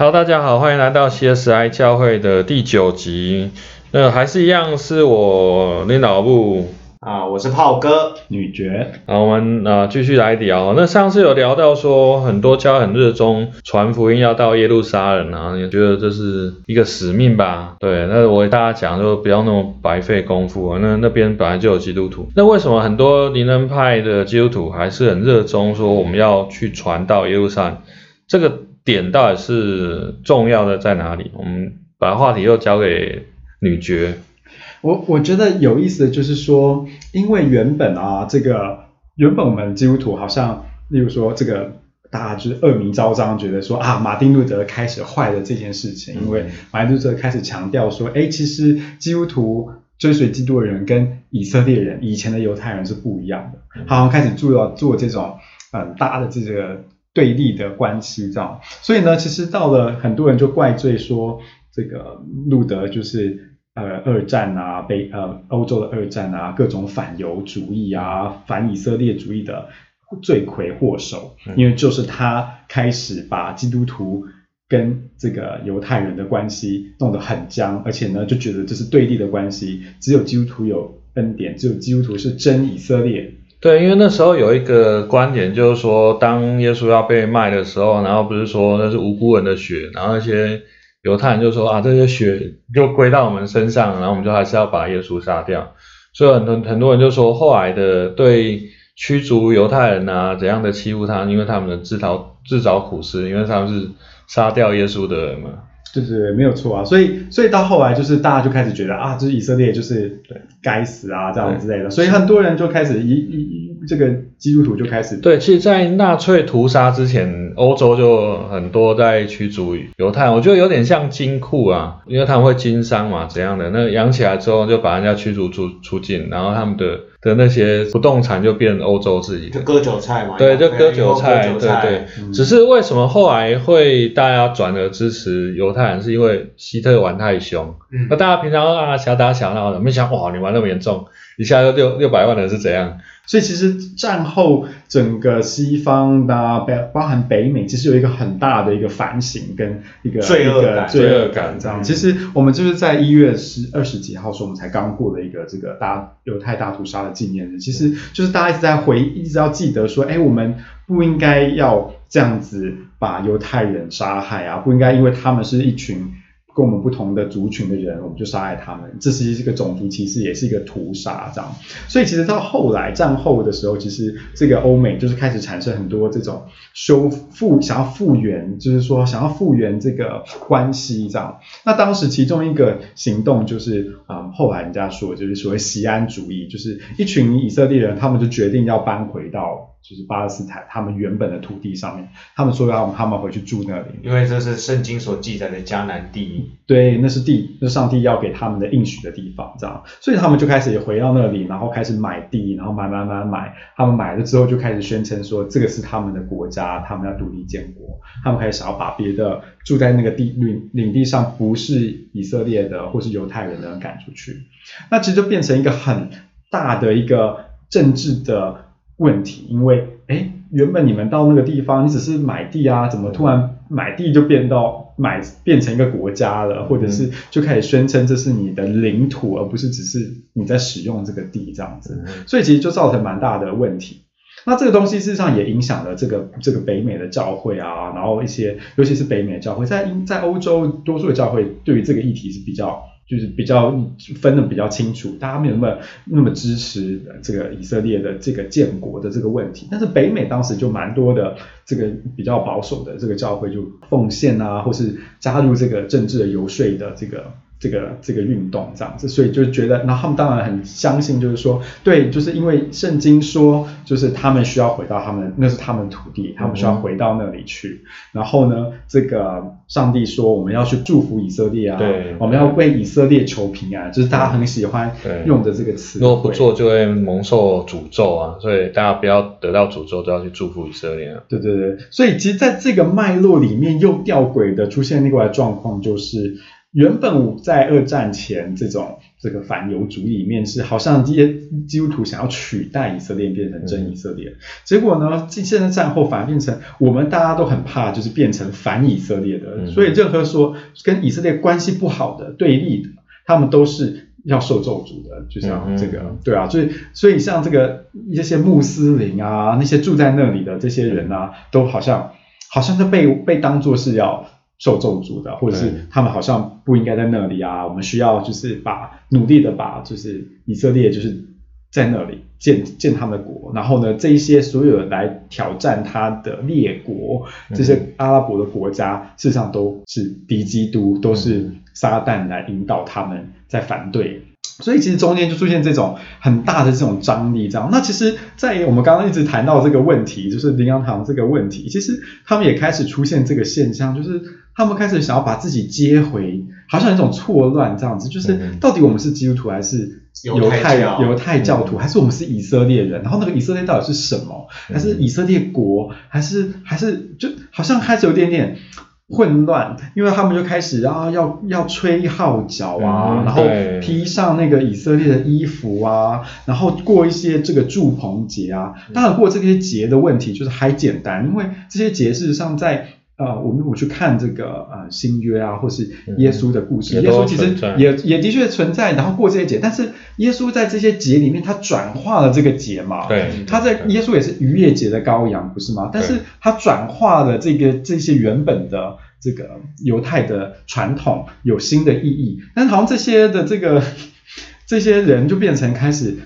Hello，大家好，欢迎来到 CSI 教会的第九集。那还是一样是我领导部啊，我是炮哥女爵。好，我们啊继续来聊。那上次有聊到说，很多教很热衷传福音要到耶路撒冷啊，也觉得这是一个使命吧？对，那我给大家讲，就不要那么白费功夫啊。那那边本来就有基督徒，那为什么很多灵恩派的基督徒还是很热衷说我们要去传到耶路撒冷？这个。点到底是重要的在哪里？我们把话题又交给女爵。我我觉得有意思的就是说，因为原本啊，这个原本我们基督徒好像，例如说这个大家就是恶名昭彰，觉得说啊，马丁路德开始坏的这件事情，因为马丁路德开始强调说，哎，其实基督徒追随基督的人跟以色列人以前的犹太人是不一样的，好像开始做做这种很大的这个。对立的关系，这样，所以呢，其实到了很多人就怪罪说，这个路德就是呃二战啊，北呃欧洲的二战啊，各种反犹主义啊，反以色列主义的罪魁祸首，因为就是他开始把基督徒跟这个犹太人的关系弄得很僵，而且呢，就觉得这是对立的关系，只有基督徒有恩典，只有基督徒是真以色列。对，因为那时候有一个观点，就是说，当耶稣要被卖的时候，然后不是说那是无辜人的血，然后那些犹太人就说啊，这些血就归到我们身上，然后我们就还是要把耶稣杀掉。所以很多很多人就说，后来的对驱逐犹太人啊怎样的欺负他，因为他们的自讨自找苦吃，因为他们是杀掉耶稣的人嘛。对对对，没有错啊。所以所以到后来就是大家就开始觉得啊，就是以色列就是该死啊这样之类的，所以很多人就开始一一。这个基督徒就开始对，其实，在纳粹屠杀之前，欧洲就很多在驱逐犹太，我觉得有点像金库啊，因为他们会经商嘛，怎样的？那养起来之后，就把人家驱逐出出境，然后他们的的那些不动产就变欧洲自己的，就割韭菜嘛。对，就割韭菜，对对。只是为什么后来会大家转而支持犹太人，是因为希特玩太凶。嗯。那大家平常啊小打小闹的，没想哇，你玩那么严重，一下就六六百万人是怎样？所以其实战后整个西方的北包含北美，其实有一个很大的一个反省跟一个罪恶感，罪恶感这样。其实我们就是在一月十二十几号时候，我们才刚过了一个这个大犹太大屠杀的纪念日，其实就是大家一直在回，一直要记得说，哎，我们不应该要这样子把犹太人杀害啊，不应该因为他们是一群。跟我们不同的族群的人，我们就杀害他们，这是一个种族歧视，也是一个屠杀，这样。所以其实到后来战后的时候，其实这个欧美就是开始产生很多这种修复，想要复原，就是说想要复原这个关系，这样。那当时其中一个行动就是啊，后来人家说就是所谓西安主义，就是一群以色列人，他们就决定要搬回到。就是巴勒斯坦他们原本的土地上面，他们说要他们回去住那里，因为这是圣经所记载的迦南地。对，那是地，那上帝要给他们的应许的地方，这样，所以他们就开始回到那里，然后开始买地，然后买买买买，他们买了之后就开始宣称说这个是他们的国家，他们要独立建国，他们开始想要把别的住在那个地领领地上不是以色列的或是犹太人的人赶出去，那其实就变成一个很大的一个政治的。问题，因为哎，原本你们到那个地方，你只是买地啊，怎么突然买地就变到买变成一个国家了，或者是就开始宣称这是你的领土，而不是只是你在使用这个地这样子，所以其实就造成蛮大的问题。那这个东西事实上也影响了这个这个北美的教会啊，然后一些尤其是北美的教会，在在欧洲多数的教会对于这个议题是比较。就是比较分的比较清楚，大家没有那么那么支持这个以色列的这个建国的这个问题，但是北美当时就蛮多的这个比较保守的这个教会就奉献啊，或是加入这个政治的游说的这个。这个这个运动这样子，所以就觉得，那他们当然很相信，就是说，对，就是因为圣经说，就是他们需要回到他们，那是他们土地，他们需要回到那里去。然后呢，这个上帝说，我们要去祝福以色列啊，对，我们要为以色列求平安，就是大家很喜欢用的这个词。如果不做，就会蒙受诅咒啊，所以大家不要得到诅咒，都要去祝福以色列啊。对对对，所以其实在这个脉络里面，又吊诡的出现另外状况就是。原本在二战前，这种这个反犹主义里面是好像这些基督徒想要取代以色列变成真以色列，结果呢，这现在战后反而变成我们大家都很怕，就是变成反以色列的，嗯。所以任何说跟以色列关系不好的对立的，他们都是要受咒诅的，就像这个，嗯。对啊，所以所以像这个一些穆斯林啊，那些住在那里的这些人啊，都好像好像是被被当作是要受咒诅的，或者是他们好像不应该在那里啊，我们需要就是把努力的把就是以色列就是在那里建建他们的国，然后呢，这一些所有来挑战他的列国，这些阿拉伯的国家，事实上都是敌基督，都是撒旦来引导他们在反对。所以其实中间就出现这种很大的这种张力，这样。那其实，在我们刚刚一直谈到这个问题，就是林洋堂这个问题，其实他们也开始出现这个现象，就是他们开始想要把自己接回，好像有一种错乱这样子，就是嗯到底我们是基督徒还是犹犹太犹太教徒，还是我们是以色列人？然后那个以色列到底是什么？还是以色列国？还是还是就好像开始有点点混乱，因为他们就开始啊要要吹号角啊，嗯然后披上那个以色列的衣服啊，然后过一些这个祝棚节啊。当然过这些节的问题就是还简单，因为这些节事实上在。呃，我们如果去看这个呃新约啊，或是耶稣的故事，嗯耶稣其实也也的确存在，然后过这些节，但是耶稣在这些节里面，他转化了这个节嘛，对，他在耶稣也是逾越节的羔羊，不是吗？但是他转化了这个这些原本的这个犹太的传统，有新的意义。但是好像这些的这个 这些人就变成开始，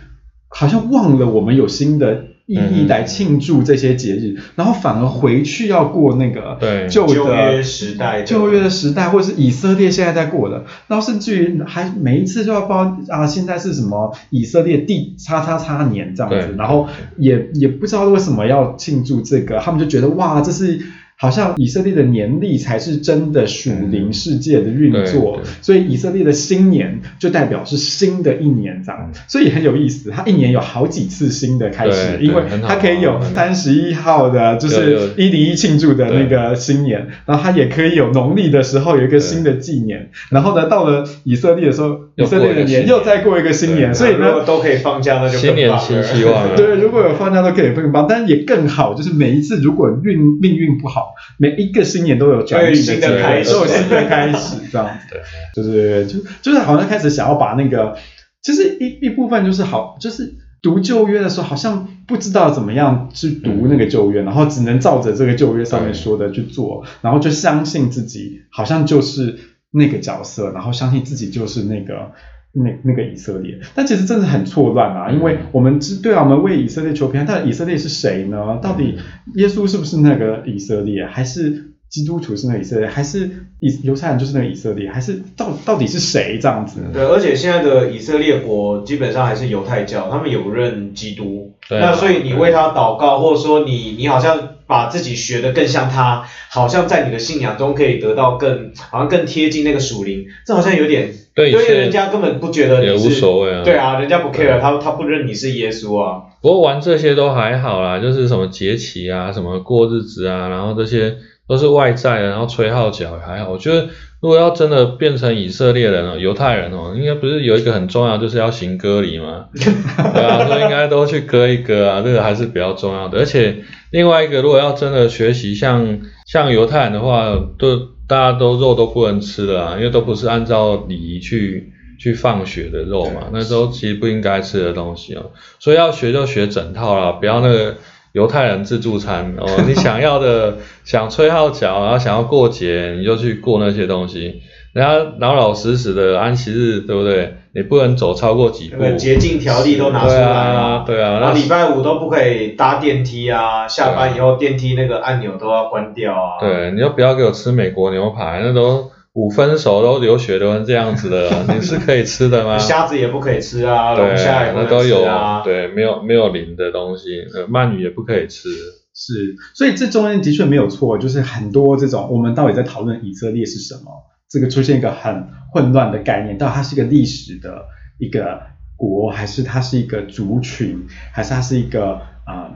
好像忘了我们有新的意义嗯来庆祝这些节日，然后反而回去要过那个对。旧旧约的时代的。旧约的时代，或者是以色列现在在过的，然后甚至于还每一次就要报啊，现在是什么以色列第叉叉叉年这样子，然后也也不知道为什么要庆祝这个，他们就觉得哇，这是。好像以色列的年历才是真的属灵世界的运作，所以以色列的新年就代表是新的一年这样，所以很有意思。它一年有好几次新的开始，因为它可以有三十一号的，就是有一零一庆祝的那个新年，然后它也可以有农历的时候有一个新的纪年，然后呢，到了以色列的时候，以色列的年又再过一个新年，所以呢，都可以放假，那就新年新希望啊对，如果有放假都可以更棒，但也更好，就是每一次如果运命运不好，每一个新年都有转运的开始都有新的开始，这样子。对，就是就就是好像开始想要把那个，其实一一部分就是好，就是读旧约的时候，好像不知道怎么样去读那个旧约，然后只能照着这个旧约上面说的去做，然后就相信自己好像就是那个角色，然后相信自己就是那个。那那个以色列，但其实真的很错乱啊，因为我们知对啊，我们为以色列求平安，但以色列是谁呢？到底耶稣是不是那个以色列，还是基督徒是那个以色列，还是以犹太人就是那个以色列，还是到到底是谁这样子？对，而且现在的以色列国基本上还是犹太教，他们也不认基督。对啊那所以你为他祷告，或者说你你好像把自己学的更像他，好像在你的信仰中可以得到更好像更贴近那个属灵，这好像有点因为对以人家根本不觉得也无你是所谓啊对啊，人家不 care，他他不认你是耶稣啊。不过玩这些都还好啦，就是什么节期啊，什么过日子啊，然后这些都是外在的，然后吹号角也还好。我觉得如果要真的变成以色列人哦，犹太人哦，应该不是有一个很重要，就是要行割礼吗？对啊，所以应该都去割一割啊，这个还是比较重要的。而且另外一个，如果要真的学习像像犹太人的话，都大家都肉都不能吃了啊，因为都不是按照礼仪去去放血的肉嘛，那都其实不应该吃的东西哦。所以要学就学整套啦，不要那个犹太人自助餐哦。你想要的想吹号角，然后想要过节，你就去过那些东西。人家老老实实的安息日，对不对？你不能走超过几步。那个洁净条例都拿出来对了啊，，对啊，然那后礼拜五都不可以搭电梯啊，下班以后电梯那个按钮都要关掉啊。对，你就不要给我吃美国牛排，那都五分熟都流血都成这样子的，你是可以吃的吗？虾子也不可以吃啊，龙虾也不能那都有吃啊。对，没有没有磷的东西，呃，鳗鱼也不可以吃。是，所以这中间的确没有错，就是很多这种我们到底在讨论以色列是什么，这个出现一个很混乱的概念，到它是一个历史的一个国，还是它是一个族群，还是它是一个啊、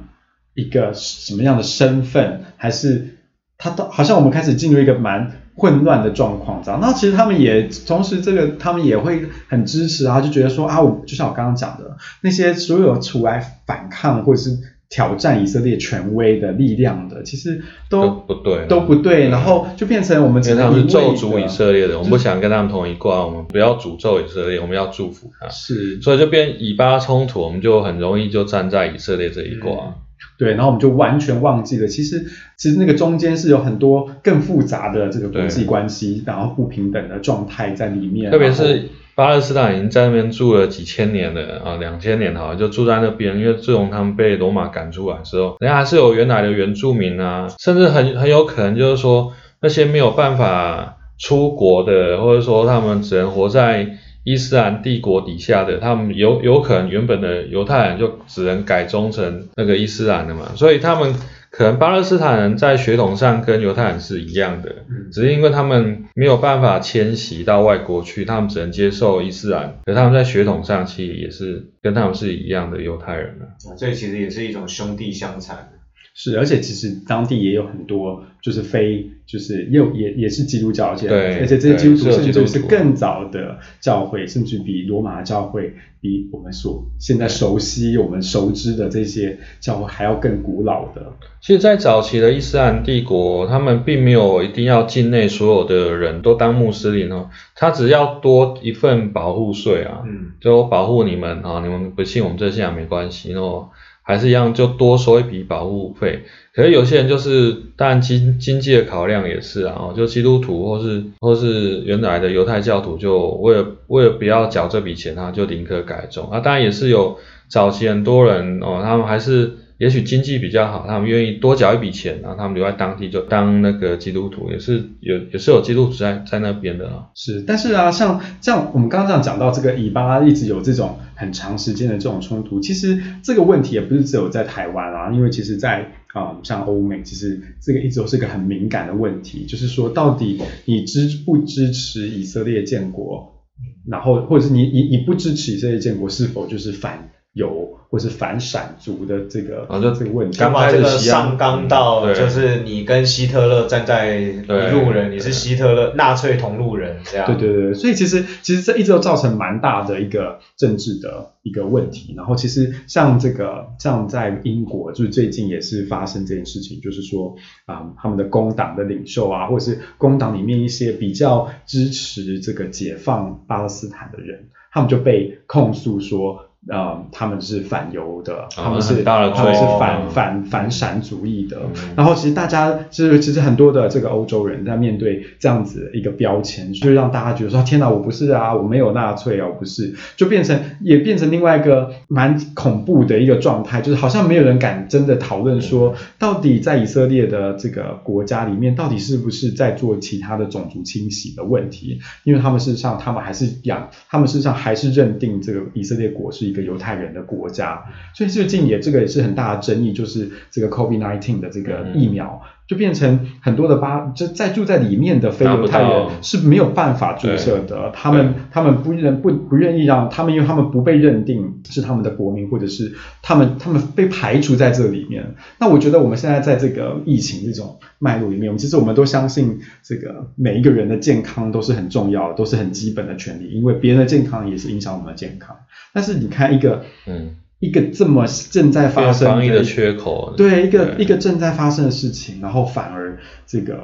一个什么样的身份，还是它都好像我们开始进入一个蛮混乱的状况这样。那其实他们也同时这个他们也会很支持啊，就觉得说啊，我就像我刚刚讲的那些所有出来反抗或者是挑战以色列权威的力量的，其实都都不对，都不对，然后就变成我们只因为他们是咒诅以色列的，我们不想跟他们同一挂，我们不要诅咒以色列，我们要祝福他，是。所以就变以巴冲突，我们就很容易就站在以色列这一挂。对，然后我们就完全忘记了，其实其实那个中间是有很多更复杂的这个国际关系，然后不平等的状态在里面，特别是巴勒斯坦已经在那边住了几千年了啊，两千年好像就住在那边，因为自从他们被罗马赶出来之后，人家还是有原来的原住民啊，甚至很很有可能就是说那些没有办法出国的，或者说他们只能活在伊斯兰帝国底下的，他们有有可能原本的犹太人就只能改宗成那个伊斯兰的嘛，所以他们可能巴勒斯坦人在血统上跟犹太人是一样的，嗯只是因为他们没有办法迁徙到外国去，他们只能接受伊斯兰，可他们在血统上其实也是跟他们是一样的犹太人啊。啊这其实也是一种兄弟相残。是，而且其实当地也有很多就是非就是也有也也是基督教，而且而且这些基督甚至是更早的教会，甚至比罗马教会比我们所现在熟悉我们熟知的这些教会还要更古老的。其实，在早期的伊斯兰帝国，他们并没有一定要境内所有的人都当穆斯林哦，他只要多一份保护税啊，嗯，就保护你们啊，你们不信我们这信仰没关系哦，还是一样就多收一笔保护费。可是有些人就是，但经经济的考量也是啊，就基督徒或是或是原来的犹太教徒，就为了为了不要缴这笔钱，他就宁可改宗啊。当然也是有早期很多人哦，他们还是也许经济比较好，他们愿意多缴一笔钱，然后他们留在当地就当那个基督徒，也是有也是有基督徒在在那边的啊。是，但是啊，像这样我们刚刚这样讲到这个以巴一直有这种很长时间的这种冲突，其实这个问题也不是只有在台湾啊，因为其实在啊、像欧美，其实这个一直都是个很敏感的问题，就是说到底你支不支持以色列建国，然后或者是你你你不支持以色列建国，是否就是反犹或是反闪族的这个、啊就这个问题？刚把这个上纲到，就是你跟希特勒站在一路人，你是希特勒纳粹同路人这样。对对对，所以其实其实这一直都造成蛮大的一个政治的一个问题。然后其实像这个像在英国，就是最近也是发生这件事情，就是说啊、他们的工党的领袖啊，或者是工党里面一些比较支持这个解放巴勒斯坦的人，他们就被控诉说。呃，他们是反犹的，他们是、很大的他们是反反反闪主义的，嗯。然后其实大家就是其实很多的这个欧洲人在面对这样子一个标签，就让大家觉得说天哪，我不是啊，我没有纳粹啊，我不是，就变成也变成另外一个蛮恐怖的一个状态，就是好像没有人敢真的讨论说，到底在以色列的这个国家里面，到底是不是在做其他的种族清洗的问题？因为他们事实上，他们还是养，他们事实上还是认定这个以色列国是一个犹太人的国家，所以最近也这个也是很大的争议，就是这个 COVID-19 的这个疫苗。就变成很多的巴，就在住在里面的非犹太人是没有办法注射的，他们他们不认不不愿意让他们，因为他们不被认定是他们的国民，或者是他们他们被排除在这里面。那我觉得我们现在在这个疫情这种脉络里面，我们其实我们都相信这个每一个人的健康都是很重要的，都是很基本的权利，因为别人的健康也是影响我们的健康。但是你看一个嗯，一个这么正在发生防疫的缺口，对一个对。一个正在发生的事情，然后反而这个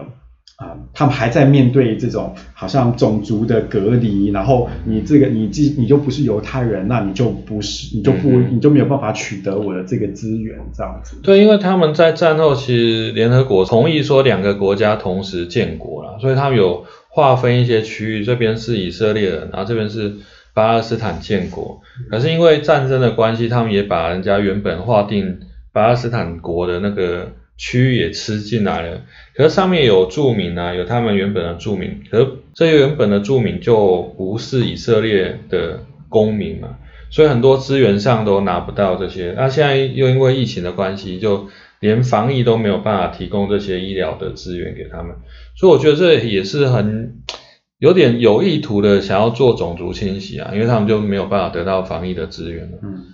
啊、他们还在面对这种好像种族的隔离，然后你这个你既你就不是犹太人，那你就不是你就不、嗯你就没有办法取得我的这个资源，这样子。对，因为他们在战后其实联合国同意说两个国家同时建国了，所以他们有划分一些区域，这边是以色列人，然后这边是巴勒斯坦建国。可是因为战争的关系，他们也把人家原本划定巴勒斯坦国的那个区域也吃进来了。可是上面有住民啊，有他们原本的住民，可是这些原本的住民就不是以色列的公民嘛，所以很多资源上都拿不到这些。那现在又因为疫情的关系，就连防疫都没有办法提供这些医疗的资源给他们，所以我觉得这也是很有点有意图的想要做种族清洗啊，因为他们就没有办法得到防疫的资源了。嗯，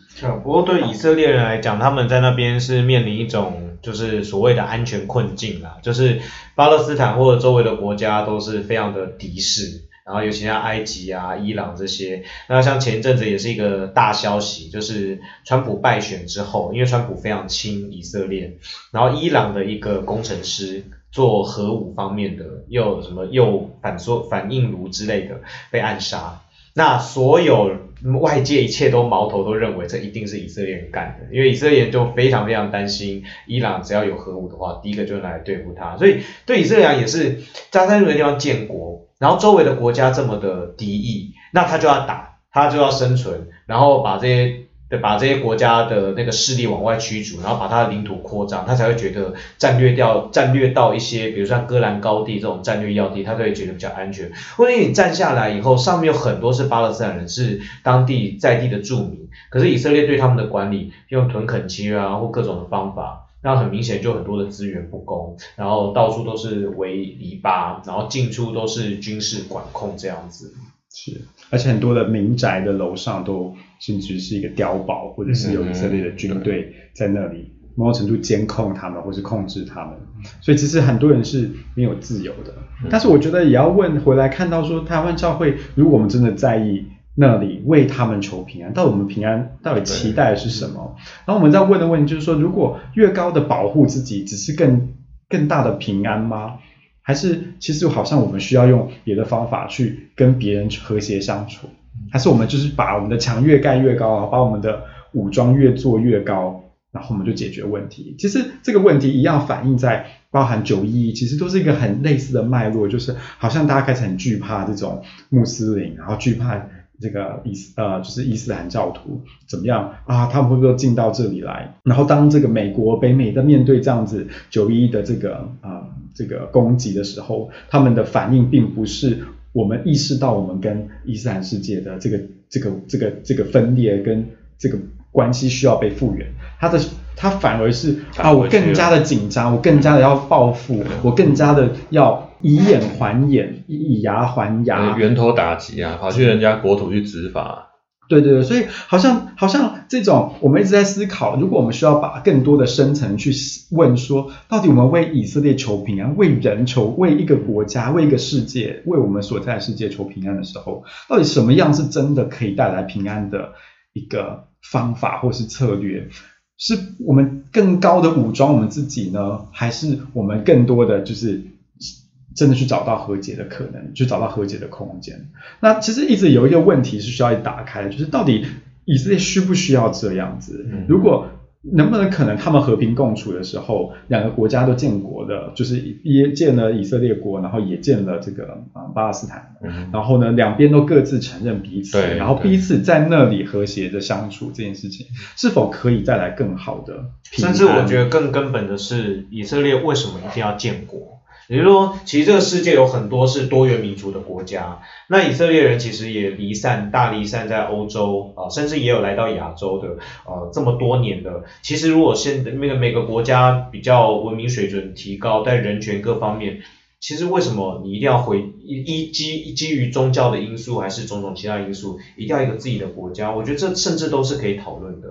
不过对以色列人来讲，他们在那边是面临一种就是所谓的安全困境啦，就是巴勒斯坦或者周围的国家都是非常的敌视，然后尤其像埃及啊、伊朗这些，那像前一阵子也是一个大消息，就是川普败选之后，因为川普非常亲以色列，然后伊朗的一个工程师做核武方面的，又什么又反说反应炉之类的被暗杀。那所有外界一切都矛头都认为这一定是以色列人干的，因为以色列人就非常非常担心伊朗只要有核武的话，第一个就来对付他，所以对以色列人也是扎在那个地方建国，然后周围的国家这么的敌意，那他就要打，他就要生存，然后把这些。对，把这些国家的那个势力往外驱逐，然后把它的领土扩张，他才会觉得战略掉战略到一些，比如像戈兰高地这种战略要地，他都会觉得比较安全。或者你站下来以后，上面有很多是巴勒斯坦人，是当地在地的住民，可是以色列对他们的管理用屯垦区啊或各种的方法，那很明显就很多的资源不公，然后到处都是围篱笆，然后进出都是军事管控这样子。是，而且很多的民宅的楼上都甚至是一个碉堡，或者是有以色列的军队在那里，某种程度监控他们或是控制他们，所以其实很多人是没有自由的。但是我觉得也要问回来，看到说台湾教会，如果我们真的在意那里为他们求平安，到底我们平安到底期待的是什么？然后我们在问的问题就是说，如果越高的保护自己，只是更更大的平安吗？还是其实好像我们需要用别的方法去跟别人和谐相处，还是我们就是把我们的墙越盖越高，把我们的武装越做越高，然后我们就解决问题。其实这个问题一样反映在包含九一一，其实都是一个很类似的脉络，就是好像大家开始很惧怕这种穆斯林，然后惧怕这个伊斯呃就是伊斯兰教徒怎么样啊？他们会不会进到这里来？然后当这个美国北美在面对这样子九一一的这个啊。这个攻击的时候，他们的反应并不是我们意识到我们跟伊斯兰世界的这个这个这个这个分裂跟这个关系需要被复原，他的他反而是啊，我更加的紧张，我更加的要报复，我更加的要以眼还眼，以牙还牙，源头打击啊，跑去人家国土去执法。对对对，所以好像好像这种，我们一直在思考，如果我们需要把更多的深层去问说，到底我们为以色列求平安，为人求，为一个国家，为一个世界，为我们所在的世界求平安的时候，到底什么样是真的可以带来平安的一个方法或是策略？是我们更高的武装我们自己呢，还是我们更多的就是？真的去找到和解的可能，去找到和解的空间。那其实一直有一个问题是需要打开的，就是到底以色列需不需要这样子？如果能不能可能他们和平共处的时候，两个国家都建国的，就是也建了以色列国，然后也建了这个啊巴勒斯坦，然后呢两边都各自承认彼此，然后彼此在那里和谐的相处，这件事情是否可以带来更好的？甚至我觉得更根本的是，以色列为什么一定要建国？也就是说，其实这个世界有很多是多元民族的国家，那以色列人其实也离散，大离散在欧洲啊，甚至也有来到亚洲的，呃，这么多年的。其实如果现那个每个国家比较文明水准提高，在人权各方面，其实为什么你一定要回一基基于宗教的因素，还是种种其他因素，一定要一个自己的国家？我觉得这甚至都是可以讨论的。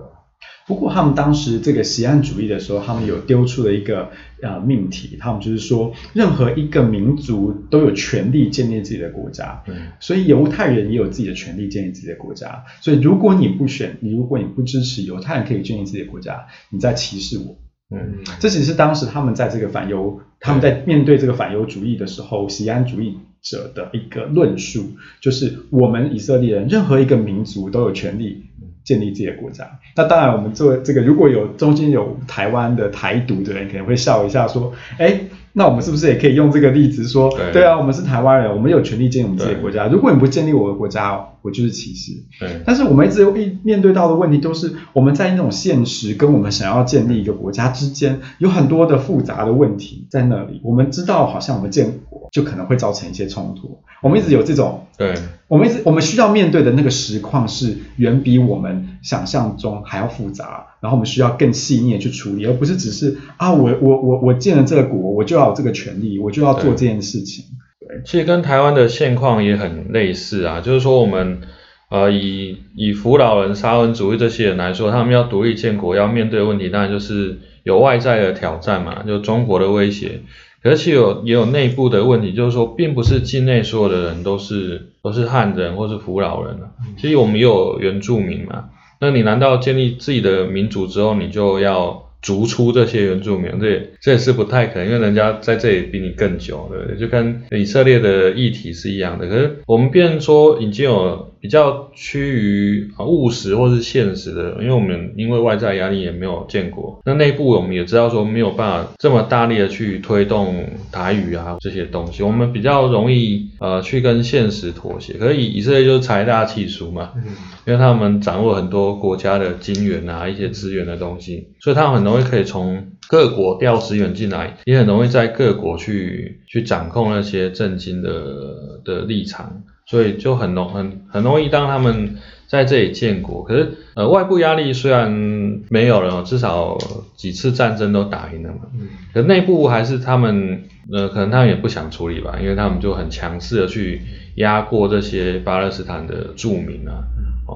不过他们当时这个西安主义的时候，他们有丢出了一个呃命题，他们就是说，任何一个民族都有权利建立自己的国家，嗯，所以犹太人也有自己的权利建立自己的国家。所以如果你不选，你如果你不支持犹太人可以建立自己的国家，你在歧视我，嗯，这其实是当时他们在这个反犹，他们在面对这个反犹主义的时候，西安主义者的一个论述，就是我们以色列人任何一个民族都有权利。建立自己的国家，那当然，我们做这个，如果有中间有台湾的台独的人，可能会笑一下说，哎。那我们是不是也可以用这个例子说，对啊，我们是台湾人，我们有权利建立我们自己的国家。如果你不建立我的国家，我就是歧视。对。但是我们一直一面对到的问题都是，我们在那种现实跟我们想要建立一个国家之间，有很多的复杂的问题在那里。我们知道，好像我们建国就可能会造成一些冲突。我们一直有这种，对。我们一直我们需要面对的那个实况是远比我们想象中还要复杂。然后我们需要更细腻的去处理，而不是只是啊，我我我我建了这个国，我就要有这个权利，我就要做这件事情。对，其实跟台湾的现况也很类似啊，就是说我们呃以以扶老人、沙文主义这些人来说，他们要独立建国，要面对的问题当然就是有外在的挑战嘛，就中国的威胁。可是其实有也有内部的问题，就是说并不是境内所有的人都是都是汉人或是扶老人啊，其实我们也有原住民嘛。那你难道建立自己的民族之后，你就要逐出这些原住民？这也这也是不太可能，因为人家在这里比你更久，对不对？就跟以色列的议题是一样的。可是我们变说已经有比较趋于啊务实或是现实的，因为我们因为外在压力也没有见过，那内部我们也知道说没有办法这么大力的去推动台语啊这些东西，我们比较容易呃去跟现实妥协。可是以以色列就是财大气粗嘛。嗯因为他们掌握很多国家的金源啊，一些资源的东西，所以他们很容易可以从各国调资源进来，也很容易在各国去去掌控那些政经的的立场，所以就很容很很容易当他们在这里建国。可是呃外部压力虽然没有了，至少几次战争都打赢了嘛，嗯可内部还是他们呃可能他们也不想处理吧，因为他们就很强势的去压过这些巴勒斯坦的住民啊。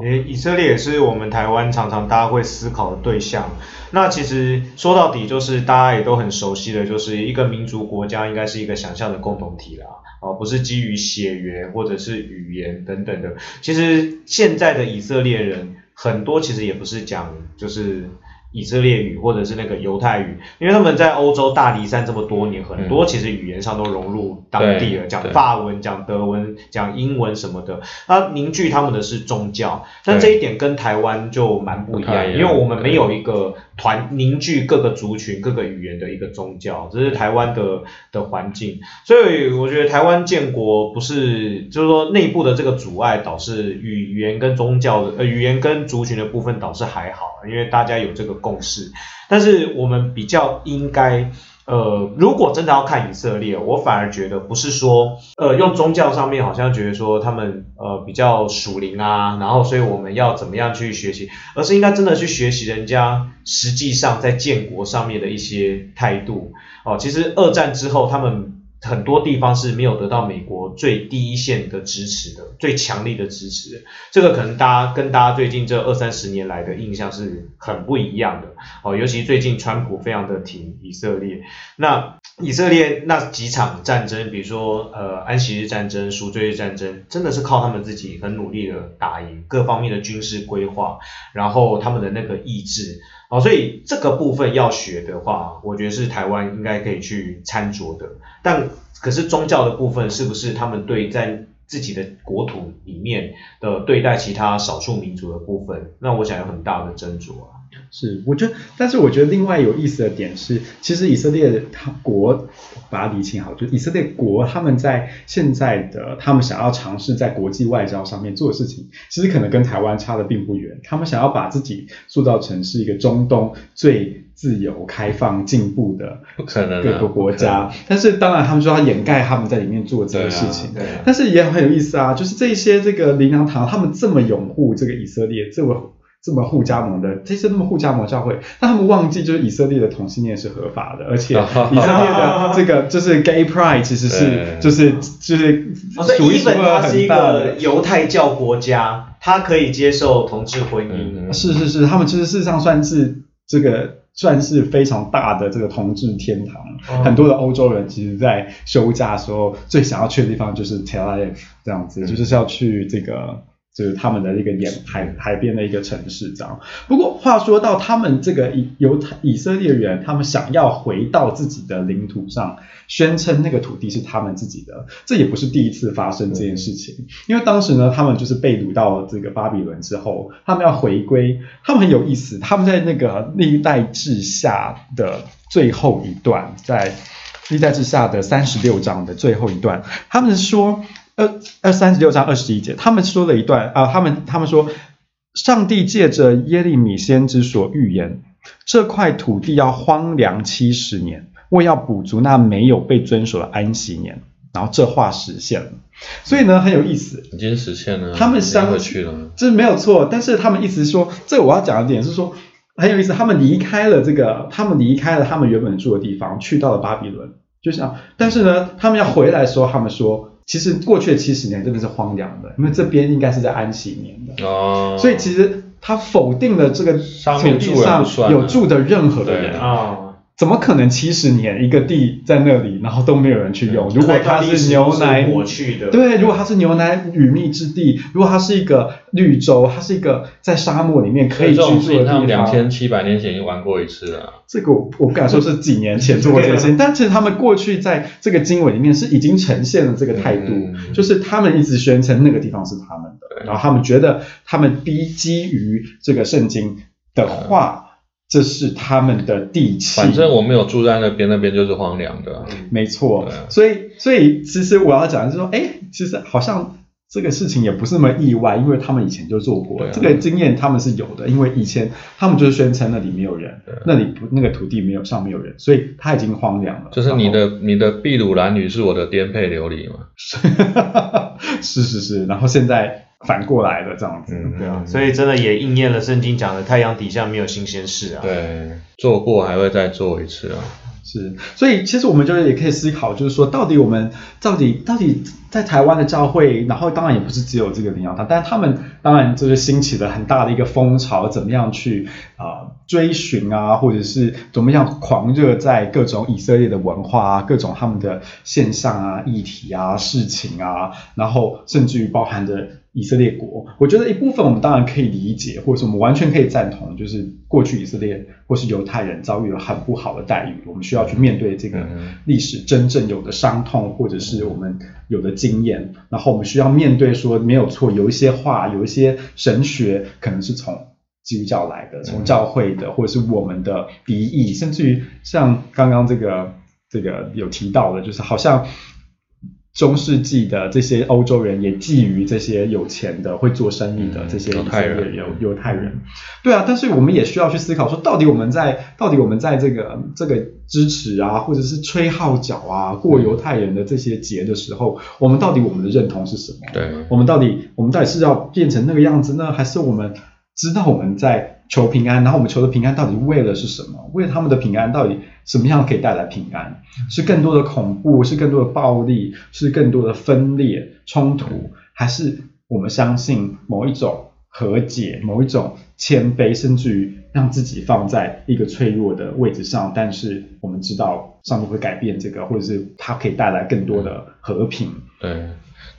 因为以色列也是我们台湾常常大家会思考的对象。那其实说到底，就是大家也都很熟悉的，就是一个民族国家应该是一个想象的共同体啦，而，不是基于血缘或者是语言等等的。其实现在的以色列人很多其实也不是讲就是。以色列语或者是那个犹太语，因为他们在欧洲大离散这么多年，很多其实语言上都融入当地了，讲法文、讲德文、讲英文什么的。那凝聚他们的是宗教，但这一点跟台湾就蛮不一样因为我们没有一个团凝聚各个族群、各个语言的一个宗教，这是台湾的的环境。所以我觉得台湾建国不是，就是说内部的这个阻碍导致语言跟宗教的呃语言跟族群的部分导致还好，因为大家有这个共识。但是我们比较应该。呃，如果真的要看以色列，我反而觉得不是说，呃，用宗教上面好像觉得说他们呃比较属灵啊，然后所以我们要怎么样去学习，而是应该真的去学习人家实际上在建国上面的一些态度。哦，其实二战之后，他们很多地方是没有得到美国最第一线的支持的，最强力的支持。这个可能大家跟大家最近这二三十年来的印象是很不一样的哦，尤其最近川普非常的挺以色列，那以色列那几场战争，比如说呃安息日战争、赎罪日战争，真的是靠他们自己很努力的打赢，各方面的军事规划，然后他们的那个意志。哦，所以这个部分要学的话，我觉得是台湾应该可以去参酌的。但可是宗教的部分，是不是他们对在自己的国土里面的对待其他少数民族的部分，那我想有很大的斟酌啊。是，我觉得，但是我觉得另外有意思的点是，其实以色列他国把它理清好，就是以色列国他们在现在的他们想要尝试在国际外交上面做的事情，其实可能跟台湾差的并不远。他们想要把自己塑造成是一个中东最自由、开放、进步的不可能啊各个国家，但是当然他们说要掩盖他们在里面做这个事情。对啊，但是也很有意思啊，就是这些这个林良堂，他们这么拥护这个以色列，这么这么互加盟的，这些这么互加盟教会，但他们忘记就是以色列的同性恋是合法的，而且 以色列的这个就是 gay pride 其实是就是就是哦所以数一数日本它二是一很大的个。犹太教国家，他可以接受同志婚姻。嗯是是是，他们其实事实上算是这个算是非常大的这个同志天堂。哦很多的欧洲人其实，在休假的时候最想要去的地方就是 Tel Aviv 这样子，嗯就是要去这个。就是他们的一个沿海海边的一个城市，这样。不过话说到他们这个以犹太以色列人，他们想要回到自己的领土上，宣称那个土地是他们自己的，这也不是第一次发生这件事情。因为当时呢，他们就是被掳到这个巴比伦之后，他们要回归，他们很有意思，他们在那个历代志下的最后一段，在历代志下的三十六章的最后一段，他们说，呃呃三十六章二十一节，他们说了一段啊、他们他们说，上帝借着耶利米先知所预言，这块土地要荒凉七十年，为要补足那没有被遵守的安息年。然后这话实现了，所以呢很有意思，已经实现了，他们相回去了。这没有错，但是他们一直说，这我要讲的点是说很有意思，他们离开了这个，他们离开了他们原本住的地方，去到了巴比伦，就像，但是呢，他们要回来的时候，他们说，其实过去的七十年真的是荒凉的，因为这边应该是在安息年的，哦，所以其实他否定了这个土地上有住的任何的人。啊，怎么可能七十年一个地在那里，然后都没有人去用？如果它是牛奶抹去的，对，如果它是牛奶与蜜之地，如果它是一个绿洲，它是一个在沙漠里面可以居住的地情他们两方，千七百年前已经玩过一次了。这个我我不敢说是几年前做过这件事情，但其实他们过去在这个经文里面是已经呈现了这个态度，嗯就是他们一直宣称那个地方是他们的，然后他们觉得他们逼基于这个圣经的话，这是他们的地气。反正我没有住在那边，那边就是荒凉的啊。没错啊，所以所以其实我要讲的是说，哎，其实好像这个事情也不是那么意外，因为他们以前就做过，这个经验他们是有的，因为以前他们就是宣称那里没有人，那里不那个土地没有上没有人，所以它已经荒凉了。就是你的你的秘鲁蓝女是我的颠沛流离嘛。是是是，然后现在反过来的这样子，嗯对啊，所以真的也应验了圣经讲的太阳底下没有新鲜事啊。对，做过还会再做一次啊。是，所以其实我们就是也可以思考，就是说，到底我们到底到底在台湾的教会，然后当然也不是只有这个灵药堂，但是他们当然就是兴起了很大的一个风潮，怎么样去啊、呃追寻啊，或者是怎么样狂热在各种以色列的文化啊，各种他们的现象啊、议题啊、事情啊，然后甚至于包含着以色列国，我觉得一部分我们当然可以理解，或者是我们完全可以赞同，就是过去以色列或是犹太人遭遇了很不好的待遇，我们需要去面对这个嗯。历史真正有的伤痛，或者是我们有的经验，然后我们需要面对说没有错，有一些话，有一些神学可能是从。基督教来的，从教会的，或者是我们的敌意，甚至于像刚刚这个这个有提到的，就是好像中世纪的这些欧洲人也觊觎这些有钱的、会做生意的嗯这些犹太人犹犹太人。对啊，但是我们也需要去思考说，到底我们在到底我们在这个这个支持啊，或者是吹号角啊，过犹太人的这些节的时候，我们到底我们的认同是什么？对，我们到底我们到底是要变成那个样子呢，还是我们知道我们在求平安，然后我们求的平安到底为了是什么？为了他们的平安，到底什么样可以带来平安？是更多的恐怖，是更多的暴力，是更多的分裂冲突，还是我们相信某一种和解，某一种谦卑，甚至于让自己放在一个脆弱的位置上？但是我们知道上帝会改变这个，或者是它可以带来更多的和平。对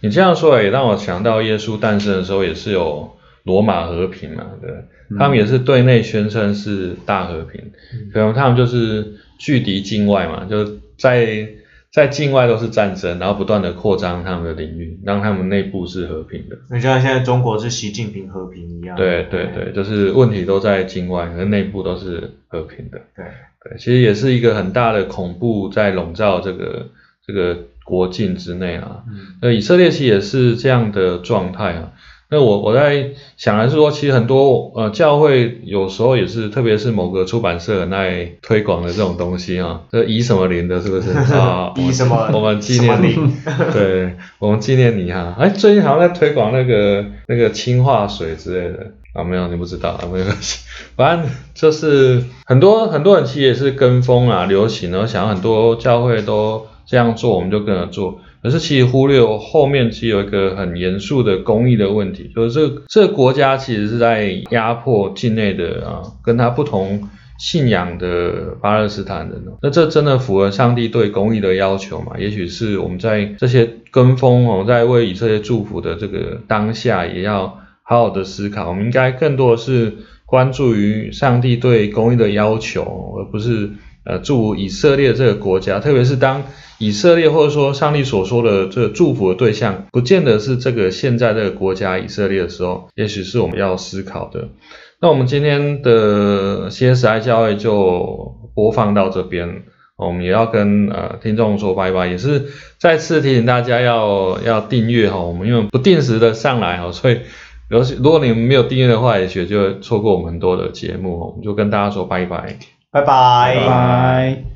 你这样说也让我想到耶稣诞生的时候也是有罗马和平嘛，对，他们也是对内宣称是大和平，可能他们就是拒敌境外嘛，就在在境外都是战争，然后不断的扩张他们的领域，让他们内部是和平的。那像现在中国是习近平和平一样。对对对，就是问题都在境外，可是内部都是和平的。对对，其实也是一个很大的恐怖在笼罩这个这个国境之内啊。嗯那以色列其实也是这样的状态啊。那我我在想的是说，其实很多呃教会有时候也是，特别是某个出版社很爱推广的这种东西啊，这以什么灵的，是不是 啊？以什么我们纪念你灵，对，我们纪念你哈。哎，最近好像在推广那个那个氢化水之类的啊，没有，你不知道啊，没关系。反正就是很多很多人其实也是跟风啊，流行，然后想很多教会都这样做，我们就跟着做。可是其实忽略我后面其实有一个很严肃的公益的问题，就是这个这个国家其实是在压迫境内的啊，跟他不同信仰的巴勒斯坦人。那这真的符合上帝对公益的要求吗？也许是我们在这些跟风哦，在为以色列祝福的这个当下，也要好好的思考。我们应该更多的是关注于上帝对公益的要求，而不是呃祝福以色列这个国家，特别是当以色列或者说上帝所说的这个祝福的对象，不见得是这个现在这个国家以色列的时候，也许是我们要思考的。那我们今天的 CSI 教会就播放到这边，我们也要跟呃听众说拜拜，也是再次提醒大家要要订阅哈，我们因为不定时的上来哈，所以如果如果你们没有订阅的话，也许就会错过我们很多的节目哦，我们就跟大家说拜拜。拜拜拜拜。